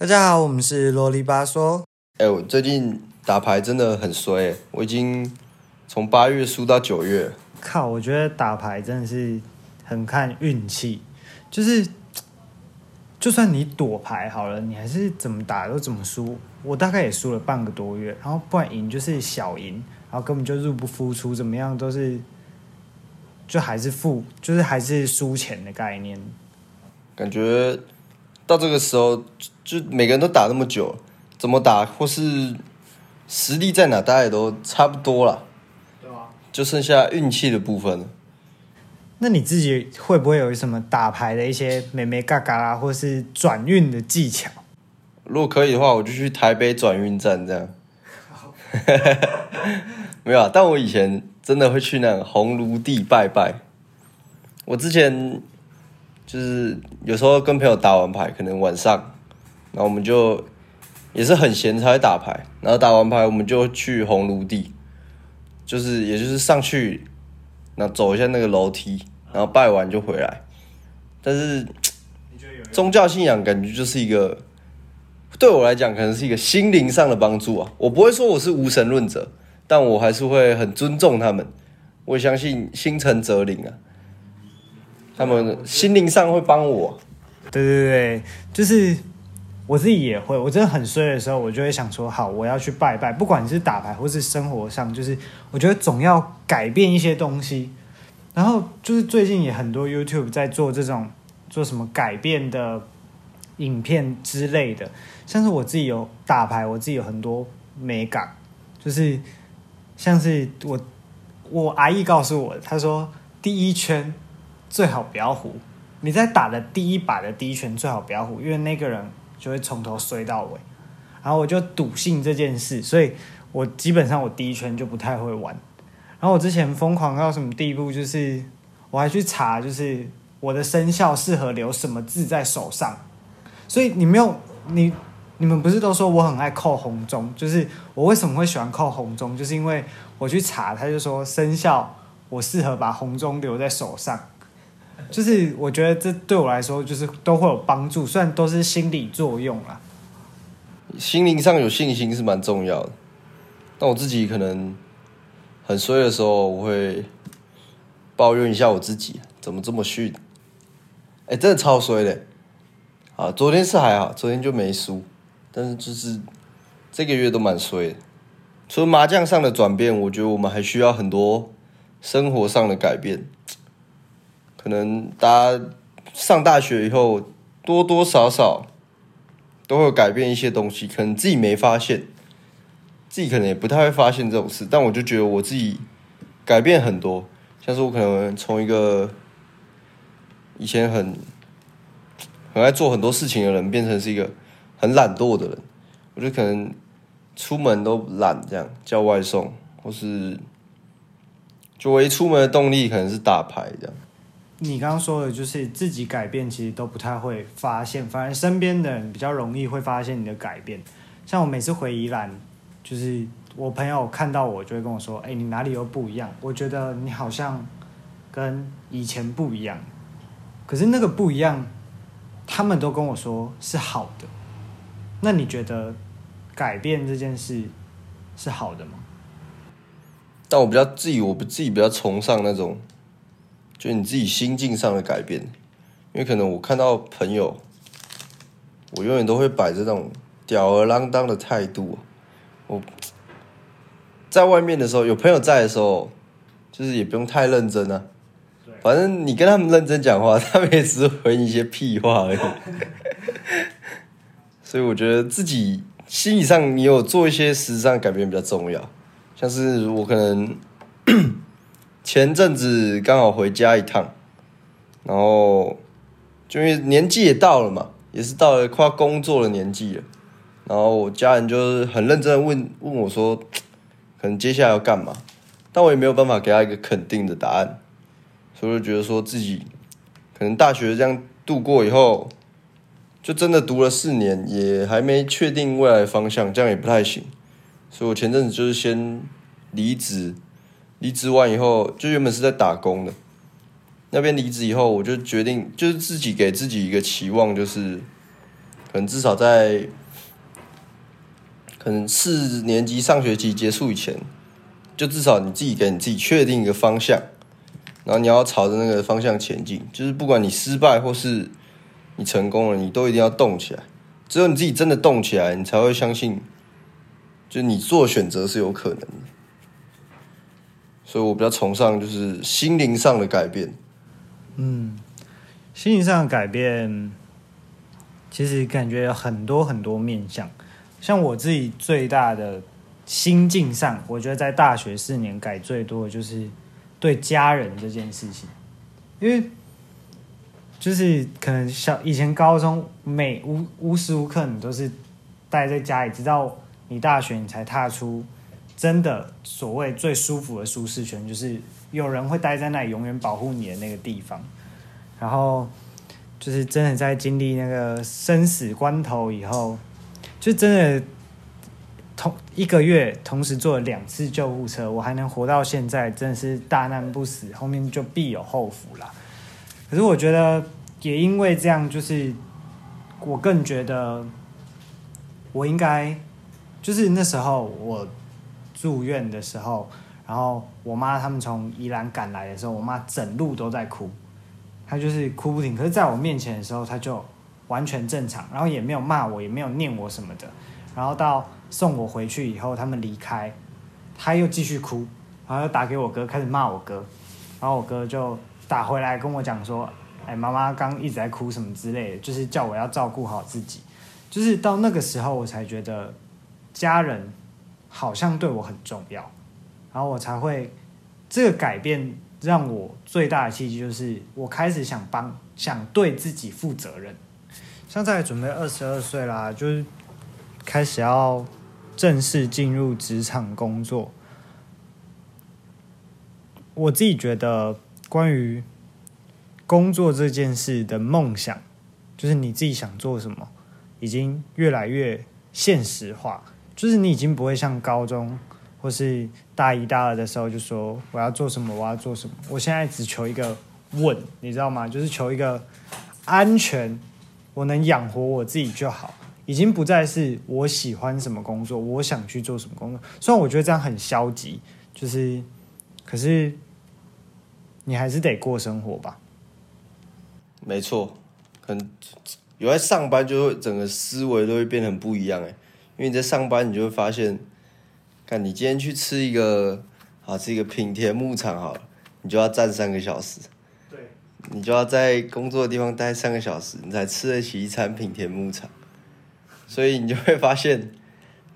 大家好，我们是啰里吧嗦。哎、我最近打牌真的很衰、我已经从八月输到九月。靠，我觉得打牌真的是很看运气，就是就算你躲牌好了，你还是怎么打都怎么输。我大概也输了半个多月，然后不然赢就是小赢，然后根本就入不敷出，怎么样都是就还是负，就是还是输钱的概念。感觉到这个时候，就就每个人都打那么久，怎么打或是实力在哪，大家也都差不多了，对啊。就剩下运气的部分了。那你自己会不会有什么打牌的一些美眉嘎嘎啦，或是转运的技巧？如果可以的话，我就去台北转运站这样。没有啊，但我以前真的会去那个红炉地拜拜。我之前就是有时候跟朋友打完牌，可能晚上，然后我们就也是很闲才打牌，然后打完牌我们就去红炉地，就是也就是上去，那走一下那个楼梯，然后拜完就回来。但是宗教信仰感觉就是一个对我来讲，可能是一个心灵上的帮助啊。我不会说我是无神论者，但我还是会很尊重他们。我相信心诚则灵啊，他们心灵上会帮我。对对对，就是我自己也会，我真的很衰的时候，我就会想说，好，我要去拜拜，不管是打牌或是生活上，就是我觉得总要改变一些东西。然后就是最近也很多 YouTube 在做这种做什么改变的影片之类的，像是我自己有打牌，我自己有很多美感，就是像是我我阿姨告诉我，她说第一圈最好不要胡，你在打的第一把的第一拳最好不要胡，因为那个人就会从头衰到尾。然后我就笃信这件事，所以我基本上我第一圈就不太会玩。然后我之前疯狂到什么地步，就是我还去查，就是我的生肖适合留什么字在手上。所以你没有你你们不是都说我很爱扣红中？就是我为什么会喜欢扣红中，就是因为我去查，他就说生肖我适合把红中留在手上。就是我觉得这对我来说就是都会有帮助，虽然都是心理作用啦。心灵上有信心是蛮重要的。但我自己可能很衰的时候，我会抱怨一下我自己，怎么这么逊？哎、真的超衰的。啊，昨天是还好，昨天就没输，但是就是这个月都蛮衰的。除了麻将上的转变，我觉得我们还需要很多生活上的改变。可能大家上大学以后，多多少少都会改变一些东西，可能自己没发现，自己可能也不太会发现这种事。但我就觉得我自己改变很多，像是我可能从一个以前很很爱做很多事情的人，变成是一个很懒惰的人。我就可能出门都懒，这样叫外送，或是就唯一出门的动力可能是打牌这样。你刚刚说的就是自己改变，其实都不太会发现，反而身边的人比较容易会发现你的改变。像我每次回宜兰，就是我朋友看到我就会跟我说：“哎、你哪里又不一样？我觉得你好像跟以前不一样。”可是那个不一样，他们都跟我说是好的。那你觉得改变这件事是好的吗？但我比较自己，我不自己比较崇尚那种，就你自己心境上的改变，因为可能我看到朋友，我永远都会摆这种吊儿郎当的态度。我在外面的时候，有朋友在的时候，就是也不用太认真啊。反正你跟他们认真讲话，他们也只是回你一些屁话而已。所以我觉得自己心理上你有做一些实质上改变比较重要。像是我可能前阵子刚好回家一趟，然后就因为年纪也到了嘛，也是到了快工作的年纪了，然后我家人就是很认真的问问我说，可能接下来要干嘛，但我也没有办法给他一个肯定的答案，所以就觉得说自己可能大学这样度过以后，就真的读了四年，也还没确定未来的方向，这样也不太行。所以我前阵子就是先离职，离职完以后，就原本是在打工的，那边离职以后，我就决定就是自己给自己一个期望，就是可能至少在可能四年级上学期结束以前，就至少你自己给你自己确定一个方向，然后你要朝着那个方向前进。就是不管你失败或是你成功了，你都一定要动起来。只有你自己真的动起来，你才会相信，就你做选择是有可能的。所以我比较崇尚就是心灵上的改变。嗯，心灵上的改变，其实感觉有很多很多面向。像我自己最大的心境上，我觉得在大学四年改最多的就是对家人这件事情，因为就是可能小以前高中每无无时无刻你都是待在家里，直到你大学你才踏出。真的，所谓最舒服的舒适圈，就是有人会待在那里，永远保护你的那个地方。然后，就是真的在经历那个生死关头以后，就真的同一个月同时坐了两次救护车，我还能活到现在，真的是大难不死，后面就必有后福啦。可是我觉得，也因为这样，就是我更觉得，我应该，就是那时候我。住院的时候，然后我妈他们从宜兰赶来的时候，我妈整路都在哭，她就是哭不停。可是在我面前的时候，她就完全正常，然后也没有骂我，也没有念我什么的。然后到送我回去以后，他们离开，她又继续哭，然后又打给我哥，开始骂我哥。然后我哥就打回来跟我讲说：“哎，妈妈刚一直在哭什么之类的，就是叫我要照顾好自己。”就是到那个时候，我才觉得家人。好像对我很重要，然后我才会这个改变让我最大的契机就是我开始想帮想对自己负责任。现在准备二十二岁啦，就是开始要正式进入职场工作。我自己觉得关于工作这件事的梦想，就是你自己想做什么，已经越来越现实化。就是你已经不会像高中或是大一、大二的时候就说我要做什么，我要做什么。我现在只求一个稳，你知道吗？就是求一个安全，我能养活我自己就好。已经不再是我喜欢什么工作，我想去做什么工作。虽然我觉得这样很消极，就是，可是你还是得过生活吧。没错，可能有在上班，就会整个思维都会变得很不一样哎。因为你在上班，你就会发现，看你今天去吃一个，啊吃一个品田牧场好了，你就要站三个小时，对，你就要在工作的地方待三个小时，你才吃得起一餐品田牧场，所以你就会发现，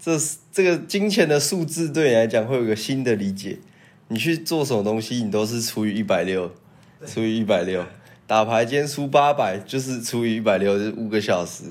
这这个金钱的数字对你来讲会有个新的理解，你去做什么东西，你都是除以一百六，除以一百六，打牌今天输八百，就是除以一百六，就是五个小时。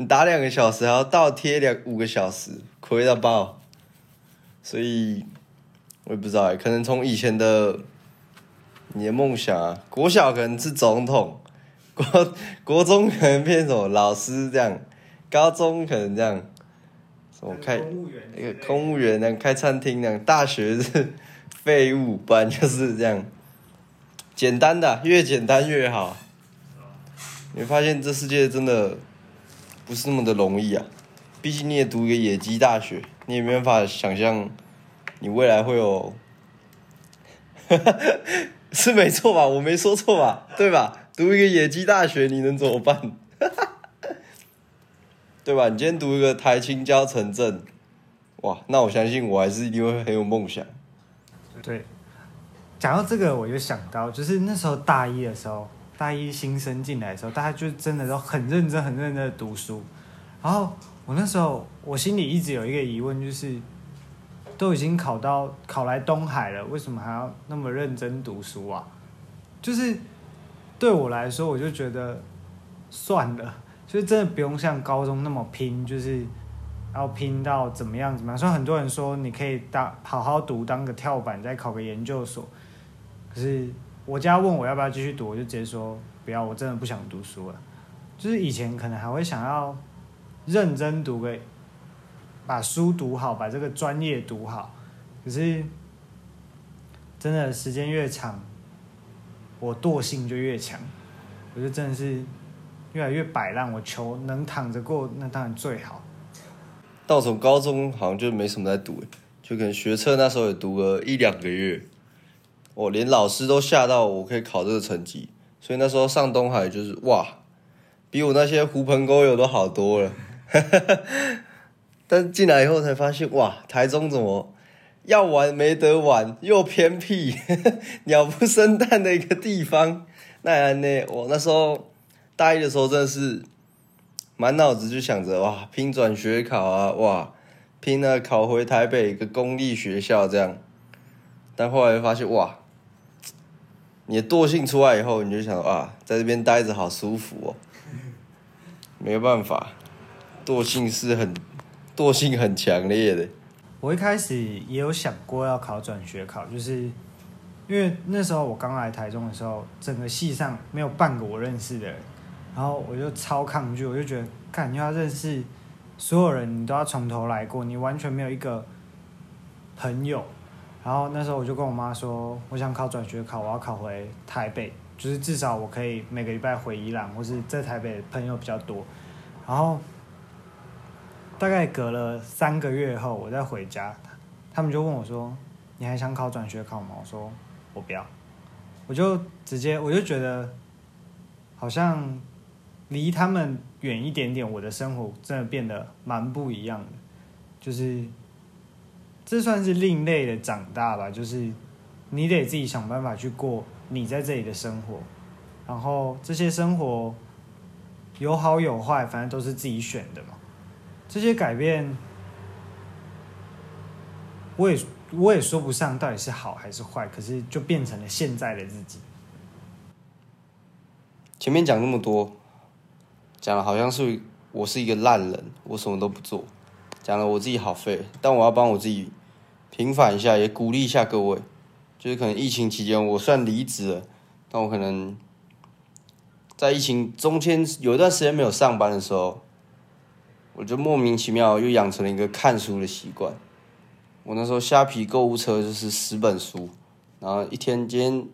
你打两个小时，还要倒贴两五个小时，亏到爆。所以，我也不知道可能从以前的你的梦想啊，国小可能是总统，国国中可能变什么老师这样，高中可能这样，什么开一个公务员那样开餐厅那样，大学是废物，不然就是这样，简单的越简单越好。你发现这世界真的。不是那么的容易啊！毕竟你也读一个野鸡大学，你也没办法想象你未来会有，是没错吧？我没说错吧？对吧？读一个野鸡大学，你能怎么办？对吧？你今天读一个台青交城镇，哇，那我相信我还是一定会很有梦想。对，讲到这个，我就想到，就是那时候大一的时候。大一新生进来的时候，大家就真的都很认真、很认真的读书。然后我那时候，我心里一直有一个疑问，就是都已经考到考来东海了，为什么还要那么认真读书啊？就是对我来说，我就觉得算了，就是真的不用像高中那么拼，就是要拼到怎么样怎么样。所以很多人说你可以当好好读，当个跳板，再考个研究所，可是。我家问我要不要继续读，我就直接说不要，我真的不想读书了。就是以前可能还会想要认真读个，把书读好，把这个专业读好。可是真的时间越长，我惰性就越强。我就真的是越来越摆烂，我求能躺着过，那当然最好。到从高中好像就没什么在读，就可能学车那时候也读了一两个月，我连老师都吓到我可以考这个成绩，所以那时候上东海就是哇，比我那些狐朋狗友都好多了。但进来以后才发现，哇，台中怎么要玩没得玩，又偏僻，鸟不生蛋的一个地方。那呢，我那时候大一的时候真的是满脑子就想着哇，拼转学考啊，哇，拼了考回台北一个公立学校这样。但后来发现哇，你的惰性出来以后，你就想啊，在这边待着好舒服哦。没有办法，惰性是很惰性很强烈的。我一开始也有想过要考转学考，就是因为那时候我刚来台中的时候，整个系上没有半个我认识的人，然后我就超抗拒，我就觉得，干你要认识所有人，你都要从头来过，你完全没有一个朋友。然后那时候我就跟我妈说，我想考转学考，我要考回台北。就是至少我可以每个礼拜回宜兰，或是在台北朋友比较多。然后大概隔了三个月后，我再回家，他们就问我说：“你还想考转学考吗？”我说：“我不要。”我就直接我就觉得好像离他们远一点点，我的生活真的变得蛮不一样的。就是这算是另类的长大吧，就是你得自己想办法去过。你在这里的生活，然后这些生活有好有坏，反正都是自己选的嘛。这些改变，我也我也说不上到底是好还是坏，可是就变成了现在的自己。前面讲那么多，讲了好像是我是一个烂人，我什么都不做，讲了我自己好废，但我要帮我自己平反一下，也鼓励一下各位。就是可能疫情期间我算离职了，但我可能在疫情中间有一段时间没有上班的时候，我就莫名其妙又养成了一个看书的习惯。我那时候虾皮购物车就是十本书，然后一天间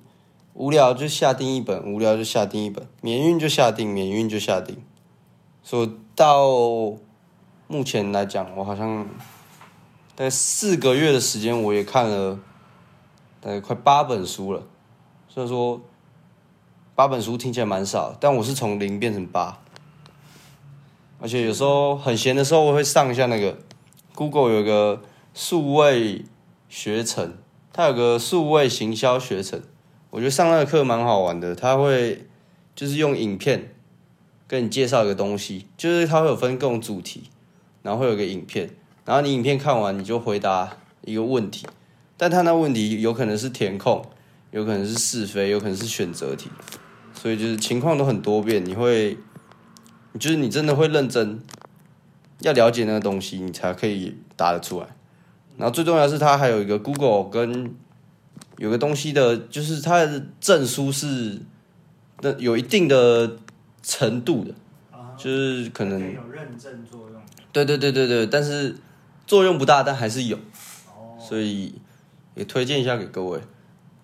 无聊就下订一本，无聊就下订一本，免运就下订，免运就下订。所以到目前来讲，我好像在四个月的时间，我也看了。大概，快八本书了，虽然说八本书听起来蛮少，但我是从零变成八，而且有时候很闲的时候，我会上一下那个 Google 有个数位学程，它有个数位行销学程，我觉得上那个课蛮好玩的，他会就是用影片跟你介绍一个东西，就是它会有分各种主题，然后会有个影片，然后你影片看完你就回答一个问题。但他那问题有可能是填空，有可能是是非，有可能是选择题，所以就是情况都很多变。你会，就是你真的会认真，要了解那个东西，你才可以答得出来。然后最重要是，它还有一个 Google 跟有个东西的，就是它的证书是的有一定的程度的，就是可能有认证作用。对对对对对，但是作用不大，但还是有。所以。也推荐一下给各位，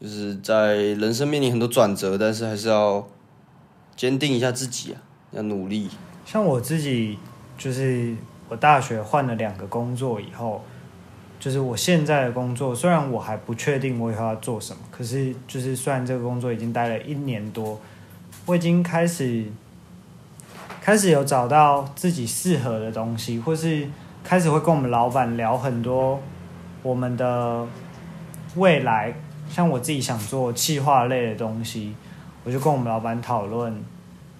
就是在人生面临很多转折，但是还是要坚定一下自己啊，要努力。像我自己，就是我大学换了两个工作以后，就是我现在的工作，虽然我还不确定我以后要做什么，可是就是虽然这个工作已经待了一年多，我已经开始开始有找到自己适合的东西，或是开始会跟我们老板聊很多我们的。未来，像我自己想做企划类的东西，我就跟我们老板讨论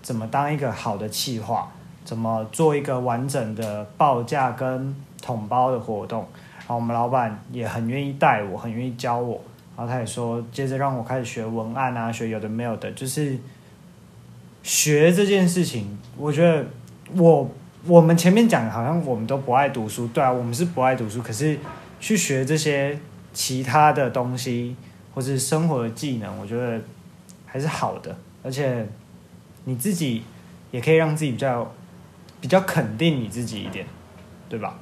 怎么当一个好的企划，怎么做一个完整的报价跟统包的活动。然后我们老板也很愿意带我，很愿意教我。然后他也说，接着让我开始学文案啊，学有的没有的，就是学这件事情。我觉得我我们前面讲好像我们都不爱读书，对啊，我们是不爱读书，可是去学这些。其他的东西或是生活的技能，我觉得还是好的，而且你自己也可以让自己比较比较肯定你自己一点，对吧？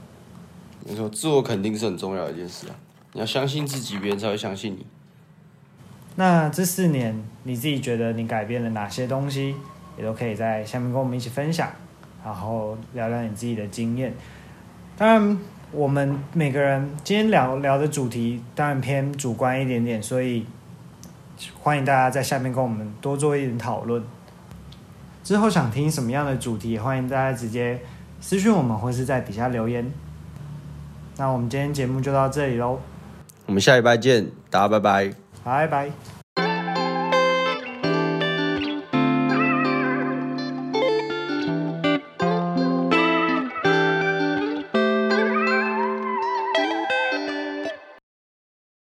没错，自我肯定是很重要的一件事啊！你要相信自己，别人才会相信你。那这四年你自己觉得你改变了哪些东西？也都可以在下面跟我们一起分享，然后聊聊你自己的经验。当然，我们每个人今天聊聊的主题当然偏主观一点点，所以欢迎大家在下面跟我们多做一点讨论。之后想听什么样的主题，欢迎大家直接私讯我们，或是在底下留言。那我们今天节目就到这里喽，我们下礼拜见，大家拜拜。拜拜。